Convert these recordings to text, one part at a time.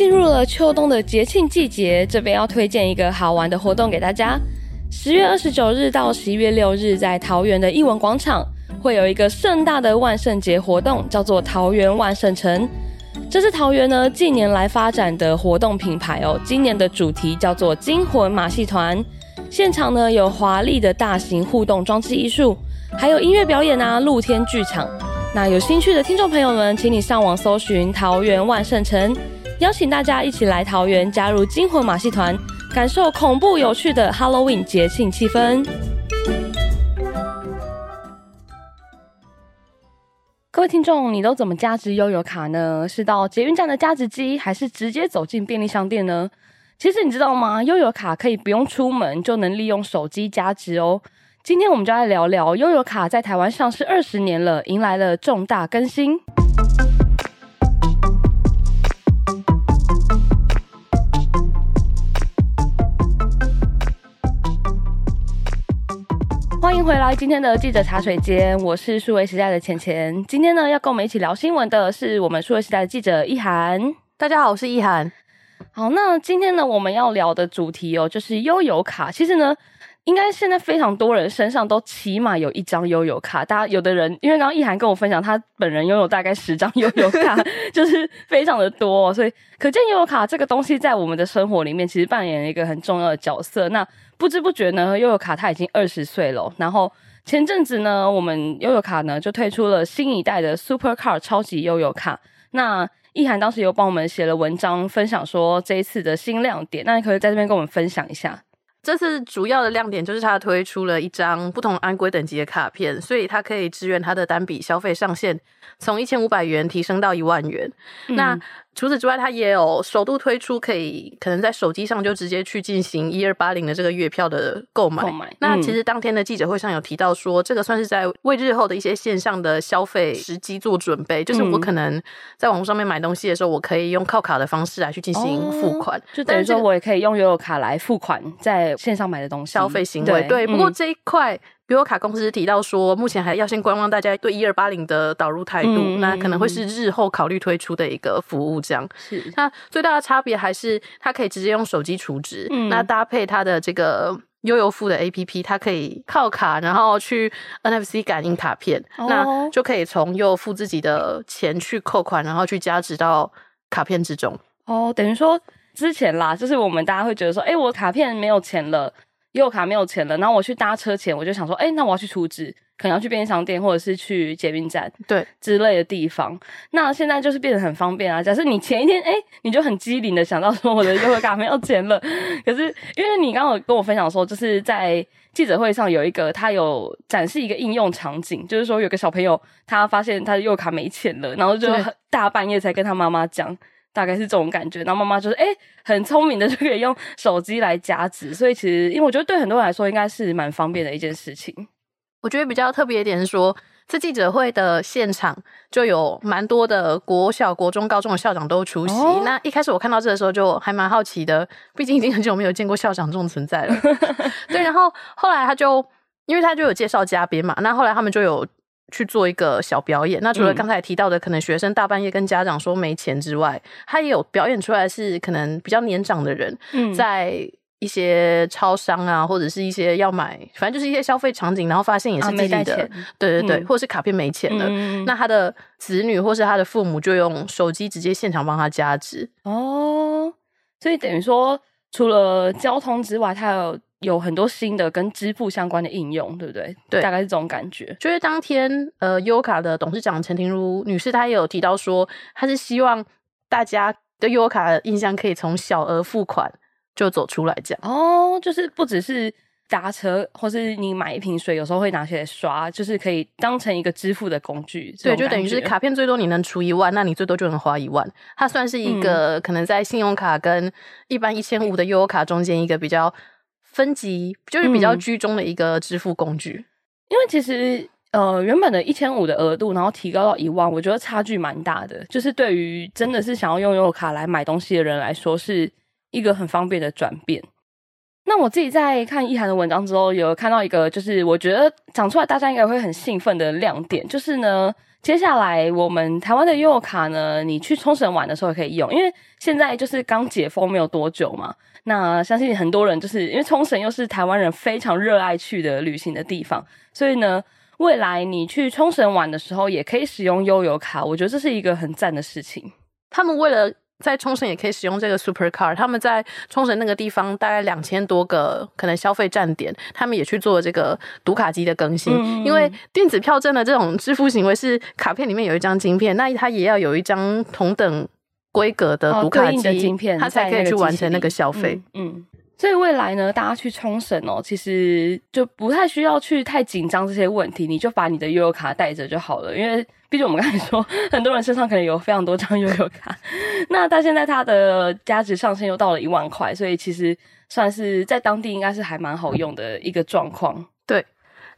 进入了秋冬的节庆季节，这边要推荐一个好玩的活动给大家。十月二十九日到十一月六日，在桃园的艺文广场会有一个盛大的万圣节活动，叫做桃园万圣城。这是桃园呢近年来发展的活动品牌哦。今年的主题叫做惊魂马戏团，现场呢有华丽的大型互动装置艺术，还有音乐表演啊，露天剧场。那有兴趣的听众朋友们，请你上网搜寻桃园万圣城，邀请大家一起来桃园加入惊魂马戏团，感受恐怖有趣的 Halloween 节庆气氛。各位听众，你都怎么加值悠游卡呢？是到捷运站的加值机，还是直接走进便利商店呢？其实你知道吗？悠游卡可以不用出门就能利用手机加值哦。今天我们就来聊聊悠游卡在台湾上市二十年了，迎来了重大更新。迎回来，今天的记者茶水间，我是数位时代的钱钱。今天呢，要跟我们一起聊新闻的是我们数位时代的记者易涵。大家好，我是易涵。好，那今天呢，我们要聊的主题哦，就是悠游卡。其实呢。应该现在非常多人身上都起码有一张悠游卡，大家有的人因为刚刚易涵跟我分享，他本人拥有大概十张悠游卡，就是非常的多哦，所以可见悠游卡这个东西在我们的生活里面其实扮演了一个很重要的角色。那不知不觉呢，悠游卡他已经二十岁了。然后前阵子呢，我们悠游卡呢就推出了新一代的 Super Card 超级悠游卡。那易涵当时有帮我们写了文章，分享说这一次的新亮点，那你可以在这边跟我们分享一下。这次主要的亮点就是它推出了一张不同安规等级的卡片，所以它可以支援它的单笔消费上限从一千五百元提升到一万元。嗯、那除此之外，它也有首度推出可以可能在手机上就直接去进行一二八零的这个月票的购买。购买。嗯、那其实当天的记者会上有提到说，这个算是在为日后的一些线上的消费时机做准备。就是我可能在网络上面买东西的时候，我可以用靠卡的方式来去进行付款，哦、就等于说我也可以用悠游卡来付款，在线上买的东西消费行为。对，对，不过这一块。嗯悠游卡公司提到说，目前还要先观望大家对一二八零的导入态度，嗯、那可能会是日后考虑推出的一个服务。这样是那最大的差别还是它可以直接用手机储值，嗯、那搭配它的这个悠游付的 APP，它可以靠卡，然后去 NFC 感应卡片，哦、那就可以从悠游付自己的钱去扣款，然后去加值到卡片之中。哦，等于说之前啦，就是我们大家会觉得说，哎、欸，我卡片没有钱了。悠游卡没有钱了，然后我去搭车前，我就想说，哎、欸，那我要去储值，可能要去便利商店或者是去捷运站，对之类的地方。那现在就是变得很方便啊。假设你前一天，哎、欸，你就很机灵的想到说我的悠游卡没有钱了，可是因为你刚刚有跟我分享说，就是在记者会上有一个他有展示一个应用场景，就是说有个小朋友他发现他的悠游卡没钱了，然后就大半夜才跟他妈妈讲。大概是这种感觉，然后妈妈就是哎、欸，很聪明的就可以用手机来加值，所以其实因为我觉得对很多人来说应该是蛮方便的一件事情。我觉得比较特别一点是说，这记者会的现场就有蛮多的国小、国中、高中的校长都出席。哦、那一开始我看到这的时候就还蛮好奇的，毕竟已经很久没有见过校长这种存在了。对，然后后来他就因为他就有介绍嘉宾嘛，那后来他们就有。去做一个小表演。那除了刚才提到的，可能学生大半夜跟家长说没钱之外，他也有表演出来是可能比较年长的人，在一些超商啊，或者是一些要买，反正就是一些消费场景，然后发现也是自己的，对对对，或者是卡片没钱了，那他的子女或是他的父母就用手机直接现场帮他加值。哦，所以等于说，除了交通之外，他有。有很多新的跟支付相关的应用，对不对？对，大概是这种感觉。就是当天，呃，悠游卡的董事长陈婷如女士，她也有提到说，她是希望大家对悠游卡的印象可以从小额付款就走出来，这样。哦，就是不只是搭车，或是你买一瓶水，有时候会拿起来刷，就是可以当成一个支付的工具。对，就等于是卡片最多你能出一万，那你最多就能花一万。它算是一个、嗯、可能在信用卡跟一般一千五的悠游卡中间一个比较。分级就是比较居中的一个支付工具，嗯、因为其实呃原本的一千五的额度，然后提高到一万，我觉得差距蛮大的。就是对于真的是想要用悠游卡来买东西的人来说，是一个很方便的转变。那我自己在看易涵的文章之后，有看到一个，就是我觉得讲出来大家应该会很兴奋的亮点，就是呢，接下来我们台湾的悠游卡呢，你去冲绳玩的时候也可以用，因为现在就是刚解封没有多久嘛。那相信很多人就是因为冲绳又是台湾人非常热爱去的旅行的地方，所以呢，未来你去冲绳玩的时候也可以使用悠游卡，我觉得这是一个很赞的事情。他们为了在冲绳也可以使用这个 Super Card，他们在冲绳那个地方大概两千多个可能消费站点，他们也去做这个读卡机的更新。嗯、因为电子票证的这种支付行为是卡片里面有一张晶片，那它也要有一张同等规格的读卡机、晶片，它才可以去完成那个消费。嗯。所以未来呢，大家去冲绳哦，其实就不太需要去太紧张这些问题，你就把你的悠游卡带着就好了。因为毕竟我们刚才说，很多人身上可能有非常多张悠游卡，那他现在它的价值上限又到了一万块，所以其实算是在当地应该是还蛮好用的一个状况。对，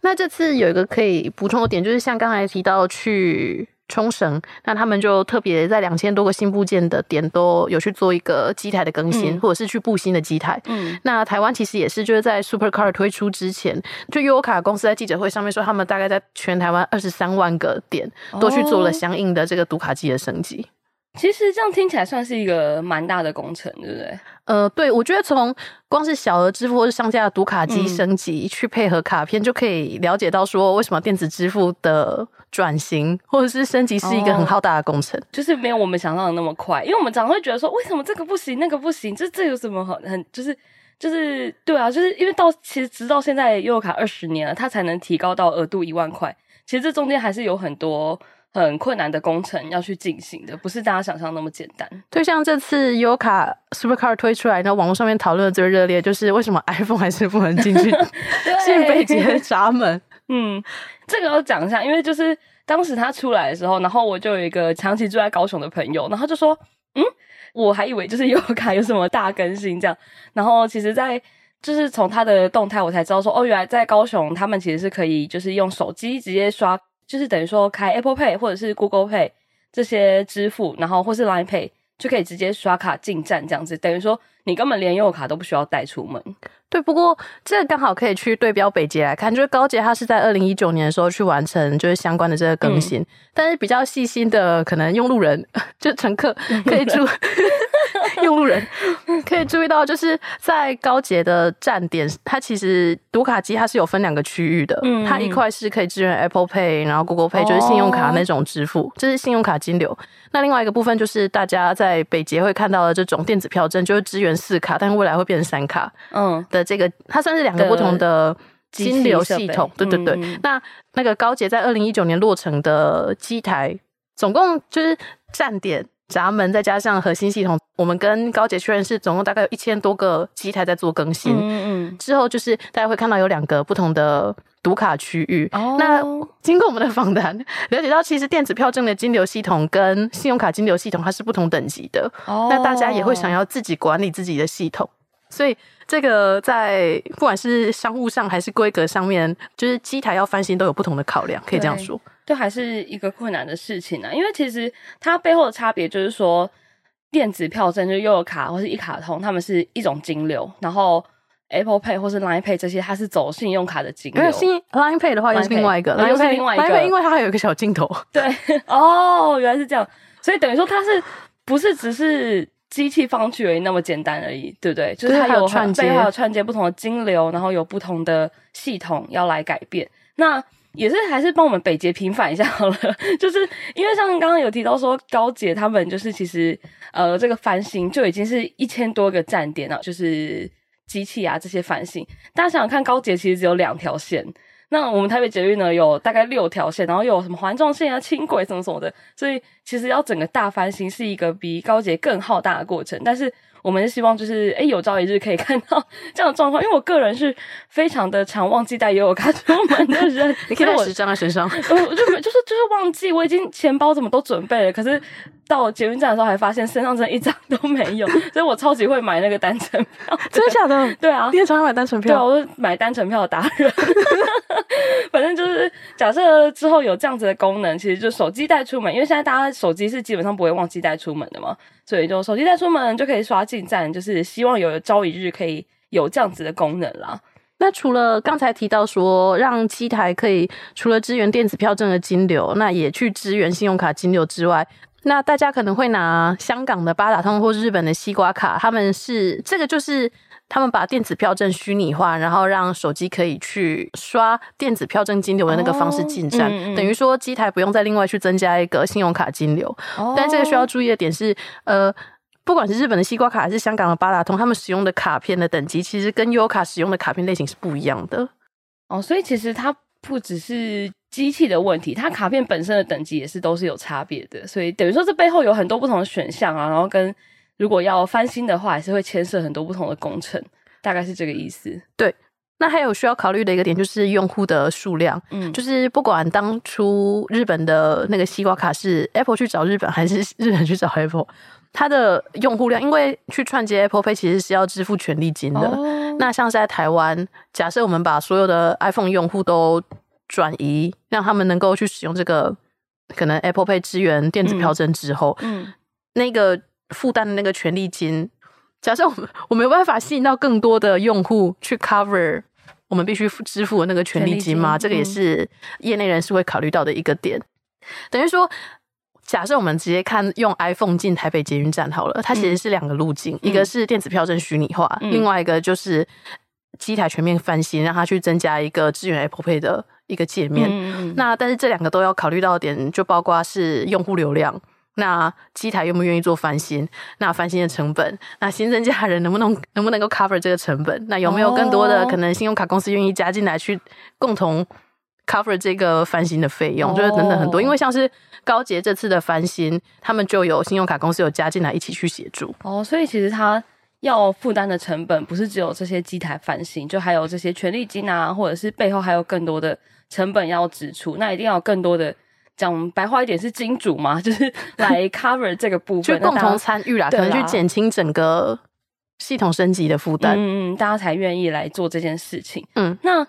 那这次有一个可以补充的点，就是像刚才提到去。冲绳，那他们就特别在两千多个新部件的点都有去做一个机台的更新，嗯、或者是去布新的机台。嗯，那台湾其实也是，就是在 Super Card 推出之前，就悠游卡公司在记者会上面说，他们大概在全台湾二十三万个点都去做了相应的这个读卡机的升级。哦其实这样听起来算是一个蛮大的工程，对不对？呃，对，我觉得从光是小额支付或是商家的读卡机升级，去配合卡片，就可以了解到说，为什么电子支付的转型或者是升级是一个很浩大的工程，哦，就是没有我们想象的那么快。因为我们常会觉得说，为什么这个不行，那个不行？这这有什么很很就是就是对啊？就是因为到其实直到现在悠游卡二十年了，它才能提高到额度一万块。其实这中间还是有很多。很困难的工程要去进行的，不是大家想象那么简单。对，像这次悠游卡 Super Card 推出来，那网络上面讨论的最热烈，就是为什么 iPhone 还是不能进去 进北捷的闸门？嗯，这个要讲一下，因为就是当时他出来的时候，然后我就有一个长期住在高雄的朋友，然后就说：“嗯，我还以为就是悠游卡有什么大更新这样。”然后其实，在就是从他的动态，我才知道说：“哦，原来在高雄，他们其实是可以就是用手机直接刷。”就是等于说开 Apple Pay 或者是 Google Pay 这些支付，然后或是 Line Pay 就可以直接刷卡进站这样子，等于说你根本连用卡都不需要带出门。对，不过这个刚好可以去对标北捷来看，就是高捷它是在二零一九年的时候去完成就是相关的这个更新，嗯、但是比较细心的可能用路人 就乘客可以注。用路人可以注意到，就是在高捷的站点，它其实读卡机它是有分两个区域的。嗯，它一块是可以支援 Apple Pay，然后 Google Pay 就是信用卡那种支付，这、就是信用卡金流。那另外一个部分就是大家在北捷会看到的这种电子票证，就是支援四卡，但是未来会变成三卡。嗯，的这个它算是两个不同的金流系统。对对对。那那个高捷在二零一九年落成的机台，总共就是站点。闸门再加上核心系统，我们跟高捷确认是总共大概有一千多个机台在做更新。嗯嗯。之后就是大家会看到有两个不同的读卡区域。哦。那经过我们的访谈，了解到其实电子票证的金流系统跟信用卡金流系统它是不同等级的。哦。那大家也会想要自己管理自己的系统，所以这个在不管是商务上还是规格上面，就是机台要翻新都有不同的考量，可以这样说。这还是一个困难的事情呢、啊，因为其实它背后的差别就是说，电子票证就是悠游卡或是一卡通，它们是一种金流，然后 Apple Pay 或是 Line Pay 这些，它是走信用卡的金流。信 Line Pay 的话又是另外一个，又是另外一个，因为它还有一个小镜头。对，哦，原来是这样，所以等于说它是不是只是机器放上去而已那么简单而已，对不对？就是它有串接，还有串接不同的金流，然后有不同的系统要来改变。那也是还是帮我们北捷平反一下好了，就是因为像刚刚有提到说高捷他们就是其实呃这个翻新就已经是一千多个站点了，就是机器啊这些翻新，大家想想看，高捷其实只有两条线，那我们台北捷运呢有大概六条线，然后有什么环状线啊、轻轨什么什么的，所以其实要整个大翻新是一个比高捷更浩大的过程，但是。我们是希望就是哎、欸、有朝一日可以看到 这样的状况，因为我个人是非常的常忘记带悠游卡出门的人。你可以带十张在身上，我就就是就是忘记，我已经钱包怎么都准备了，可是到捷运站的时候还发现身上真的一张都没有，所以我超级会买那个单程票。真的假的？对啊，你也常常买单程票？对啊，我是买单程票的达人。反正就是假设之后有这样子的功能，其实就手机带出门，因为现在大家手机是基本上不会忘记带出门的嘛。所以就手机带出门就可以刷进站，就是希望有朝一日可以有这样子的功能啦。那除了刚才提到说，让机台可以除了支援电子票证的金流，那也去支援信用卡金流之外，那大家可能会拿香港的八达通或日本的西瓜卡，他们是这个就是他们把电子票证虚拟化，然后让手机可以去刷电子票证金流的那个方式进站，哦嗯嗯、等于说机台不用再另外去增加一个信用卡金流。哦、但这个需要注意的点是，呃。不管是日本的西瓜卡还是香港的八达通，他们使用的卡片的等级其实跟优卡使用的卡片类型是不一样的哦。所以其实它不只是机器的问题，它卡片本身的等级也是都是有差别的。所以等于说这背后有很多不同的选项啊，然后跟如果要翻新的话，还是会牵涉很多不同的工程，大概是这个意思。对，那还有需要考虑的一个点就是用户的数量，嗯，就是不管当初日本的那个西瓜卡是 Apple 去找日本，还是 日本去找 Apple。它的用户量，因为去串接 Apple Pay 其实是要支付权利金的。Oh. 那像是在台湾，假设我们把所有的 iPhone 用户都转移，让他们能够去使用这个可能 Apple Pay 支援电子票证之后，嗯，嗯那个负担的那个权利金，假设我们我没有办法吸引到更多的用户去 cover 我们必须支付的那个权利金吗？这个也是业内人士会考虑到的一个点，等于说。假设我们直接看用 iPhone 进台北捷运站好了，它其实是两个路径，嗯、一个是电子票证虚拟化，嗯、另外一个就是机台全面翻新，让它去增加一个支援 Apple Pay 的一个界面。嗯、那但是这两个都要考虑到的点，就包括是用户流量，那机台愿不愿意做翻新，那翻新的成本，那新增加人能不能能不能够 cover 这个成本，那有没有更多的可能信用卡公司愿意加进来去共同 cover 这个翻新的费用，就是等等很多，因为像是。高捷这次的翻新，他们就有信用卡公司有加进来一起去协助。哦，所以其实他要负担的成本不是只有这些机台翻新，就还有这些权利金啊，或者是背后还有更多的成本要支出，那一定要有更多的讲白话一点是金主嘛，就是来 cover 这个部分，就共同参与啦，可能去减轻整个系统升级的负担，嗯嗯，大家才愿意来做这件事情，嗯，那。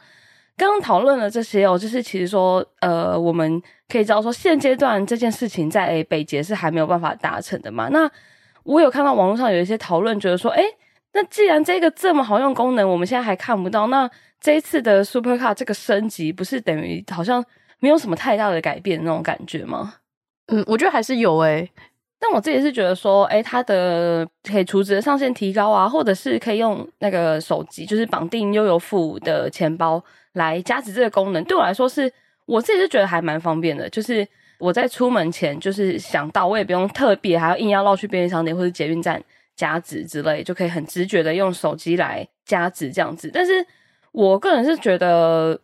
刚刚讨论了这些哦，就是其实说，呃，我们可以知道说，现阶段这件事情在北捷是还没有办法达成的嘛。那我有看到网络上有一些讨论，觉得说，诶，那既然这个这么好用功能，我们现在还看不到，那这一次的 Supercard 这个升级，不是等于好像没有什么太大的改变那种感觉吗？嗯，我觉得还是有诶。但我自己是觉得说，诶，它的可以储值的上限提高啊，或者是可以用那个手机，就是绑定悠游付的钱包。来加值这个功能，对我来说是，我自己是觉得还蛮方便的。就是我在出门前，就是想到我也不用特别还要硬要绕去便利商店或者捷运站加值之类，就可以很直觉的用手机来加值这样子。但是我个人是觉得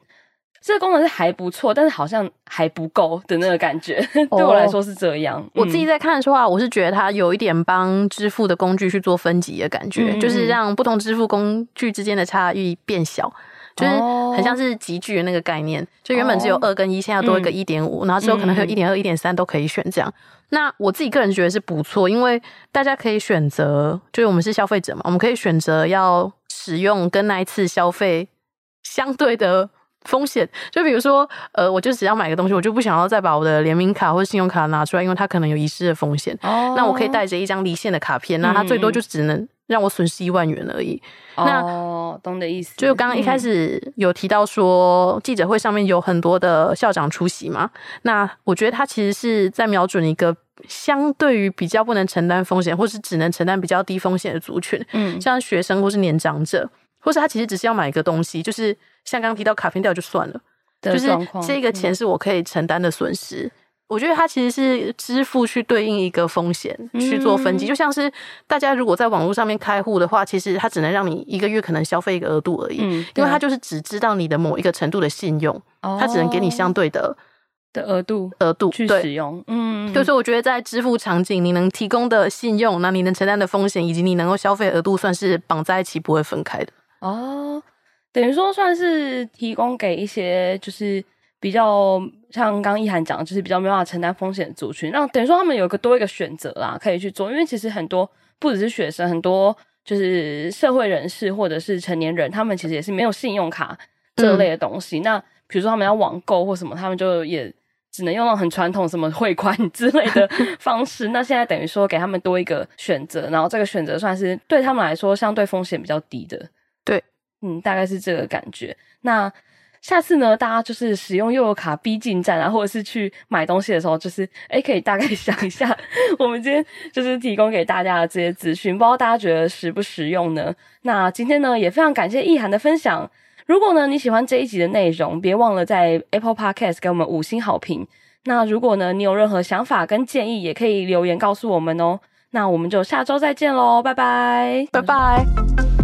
这个功能是还不错，但是好像还不够的那个感觉。哦、对我来说是这样。嗯、我自己在看的时候啊，我是觉得它有一点帮支付的工具去做分级的感觉，嗯、就是让不同支付工具之间的差异变小。就是很像是集聚的那个概念，就原本只有二跟一，现在要多一个一点五，然后之后可能还有一点二、一点三都可以选这样。那我自己个人觉得是不错，因为大家可以选择，就是我们是消费者嘛，我们可以选择要使用跟那一次消费相对的风险。就比如说，呃，我就只要买个东西，我就不想要再把我的联名卡或者信用卡拿出来，因为它可能有遗失的风险。那我可以带着一张离线的卡片，那它最多就只能。让我损失一万元而已。那哦，懂的意思。就刚刚一开始有提到说，嗯、记者会上面有很多的校长出席嘛。那我觉得他其实是在瞄准一个相对于比较不能承担风险，或是只能承担比较低风险的族群。嗯，像学生或是年长者，或是他其实只是要买一个东西，就是像刚刚提到卡片掉就算了，就是这个钱是我可以承担的损失。嗯我觉得它其实是支付去对应一个风险去做分级，嗯、就像是大家如果在网络上面开户的话，其实它只能让你一个月可能消费一个额度而已，嗯、因为它就是只知道你的某一个程度的信用，哦、它只能给你相对的的额度额度去使用。嗯，就是我觉得在支付场景，你能提供的信用，那你能承担的风险，以及你能够消费额度，算是绑在一起不会分开的。哦，等于说算是提供给一些就是。比较像刚刚一涵讲，就是比较没办法承担风险的族群，那等于说他们有一个多一个选择啦，可以去做。因为其实很多不只是学生，很多就是社会人士或者是成年人，他们其实也是没有信用卡这类的东西。嗯、那比如说他们要网购或什么，他们就也只能用那种很传统什么汇款 之类的 方式。那现在等于说给他们多一个选择，然后这个选择算是对他们来说相对风险比较低的。嗯，大概是这个感觉。那下次呢，大家就是使用悠游卡逼进站啊，或者是去买东西的时候，就是诶可以大概 想一下，我们今天就是提供给大家的这些资讯，不知道大家觉得实不实用呢？那今天呢，也非常感谢易涵的分享。如果呢你喜欢这一集的内容，别忘了在 Apple Podcast 给我们五星好评。那如果呢你有任何想法跟建议，也可以留言告诉我们哦。那我们就下周再见喽，拜拜，拜拜。